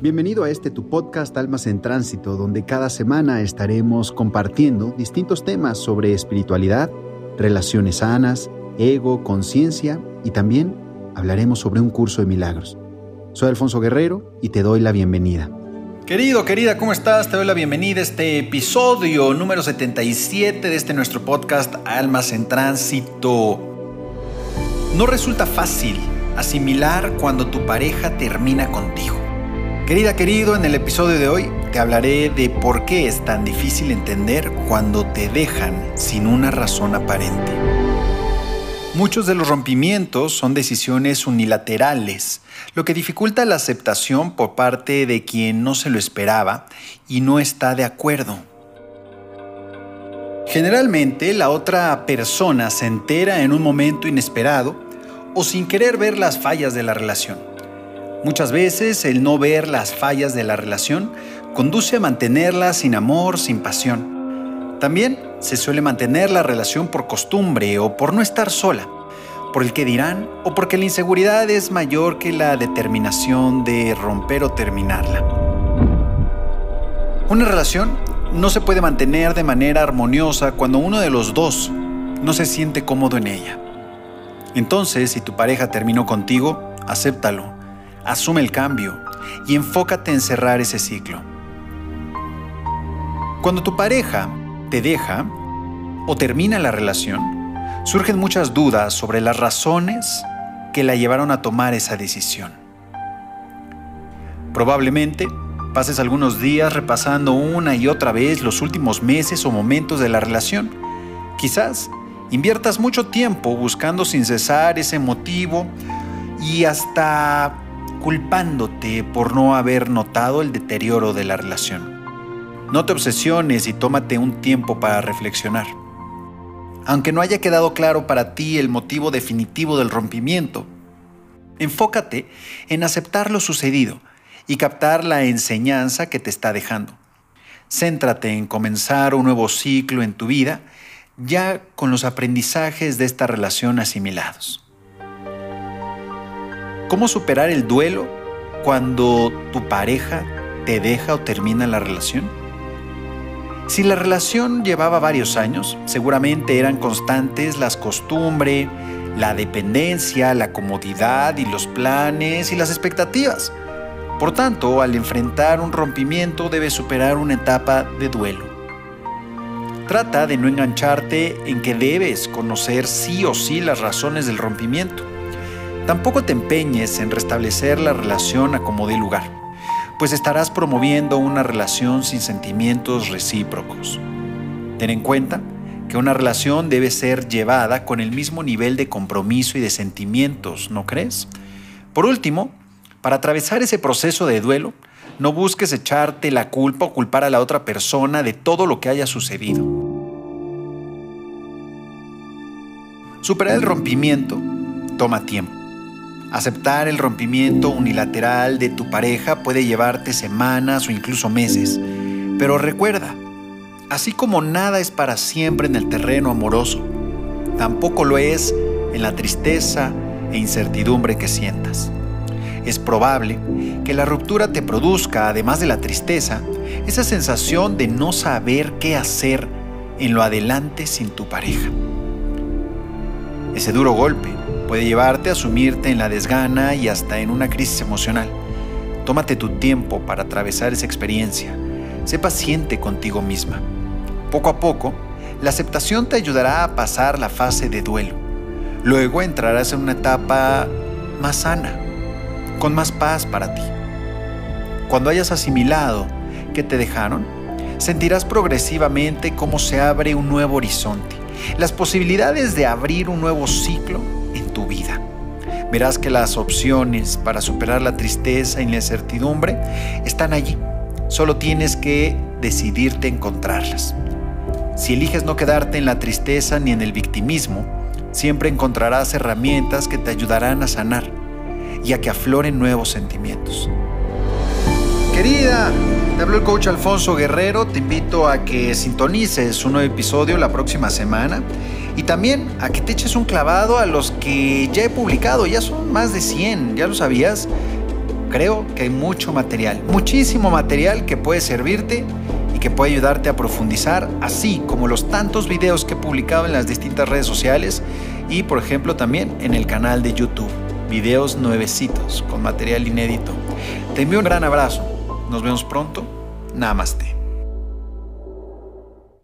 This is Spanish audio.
Bienvenido a este tu podcast Almas en Tránsito, donde cada semana estaremos compartiendo distintos temas sobre espiritualidad, relaciones sanas, ego, conciencia y también hablaremos sobre un curso de milagros. Soy Alfonso Guerrero y te doy la bienvenida. Querido, querida, ¿cómo estás? Te doy la bienvenida a este episodio número 77 de este nuestro podcast Almas en Tránsito. No resulta fácil asimilar cuando tu pareja termina contigo. Querida, querido, en el episodio de hoy te hablaré de por qué es tan difícil entender cuando te dejan sin una razón aparente. Muchos de los rompimientos son decisiones unilaterales, lo que dificulta la aceptación por parte de quien no se lo esperaba y no está de acuerdo. Generalmente la otra persona se entera en un momento inesperado o sin querer ver las fallas de la relación. Muchas veces el no ver las fallas de la relación conduce a mantenerla sin amor, sin pasión. También se suele mantener la relación por costumbre o por no estar sola, por el que dirán o porque la inseguridad es mayor que la determinación de romper o terminarla. Una relación no se puede mantener de manera armoniosa cuando uno de los dos no se siente cómodo en ella. Entonces, si tu pareja terminó contigo, acéptalo asume el cambio y enfócate en cerrar ese ciclo. Cuando tu pareja te deja o termina la relación, surgen muchas dudas sobre las razones que la llevaron a tomar esa decisión. Probablemente pases algunos días repasando una y otra vez los últimos meses o momentos de la relación. Quizás inviertas mucho tiempo buscando sin cesar ese motivo y hasta culpándote por no haber notado el deterioro de la relación. No te obsesiones y tómate un tiempo para reflexionar. Aunque no haya quedado claro para ti el motivo definitivo del rompimiento, enfócate en aceptar lo sucedido y captar la enseñanza que te está dejando. Céntrate en comenzar un nuevo ciclo en tu vida ya con los aprendizajes de esta relación asimilados. ¿Cómo superar el duelo cuando tu pareja te deja o termina la relación? Si la relación llevaba varios años, seguramente eran constantes las costumbres, la dependencia, la comodidad y los planes y las expectativas. Por tanto, al enfrentar un rompimiento debes superar una etapa de duelo. Trata de no engancharte en que debes conocer sí o sí las razones del rompimiento. Tampoco te empeñes en restablecer la relación a como dé lugar, pues estarás promoviendo una relación sin sentimientos recíprocos. Ten en cuenta que una relación debe ser llevada con el mismo nivel de compromiso y de sentimientos, ¿no crees? Por último, para atravesar ese proceso de duelo, no busques echarte la culpa o culpar a la otra persona de todo lo que haya sucedido. Superar el rompimiento toma tiempo. Aceptar el rompimiento unilateral de tu pareja puede llevarte semanas o incluso meses. Pero recuerda, así como nada es para siempre en el terreno amoroso, tampoco lo es en la tristeza e incertidumbre que sientas. Es probable que la ruptura te produzca, además de la tristeza, esa sensación de no saber qué hacer en lo adelante sin tu pareja. Ese duro golpe puede llevarte a sumirte en la desgana y hasta en una crisis emocional. Tómate tu tiempo para atravesar esa experiencia. Sé paciente contigo misma. Poco a poco, la aceptación te ayudará a pasar la fase de duelo. Luego entrarás en una etapa más sana, con más paz para ti. Cuando hayas asimilado que te dejaron, sentirás progresivamente cómo se abre un nuevo horizonte, las posibilidades de abrir un nuevo ciclo vida. Verás que las opciones para superar la tristeza y la incertidumbre están allí. Solo tienes que decidirte encontrarlas. Si eliges no quedarte en la tristeza ni en el victimismo, siempre encontrarás herramientas que te ayudarán a sanar y a que afloren nuevos sentimientos. Querida, te habló el coach Alfonso Guerrero. Te invito a que sintonices un nuevo episodio la próxima semana y también a que te eches un clavado a los que ya he publicado. Ya son más de 100, ¿ya lo sabías? creo que hay mucho material, muchísimo material que puede servirte y que puede ayudarte a profundizar, así como los tantos videos que he publicado en las distintas redes sociales y por ejemplo también en el canal de YouTube. Videos nuevecitos con material inédito. Te envío un gran abrazo. Nos vemos pronto. Namaste.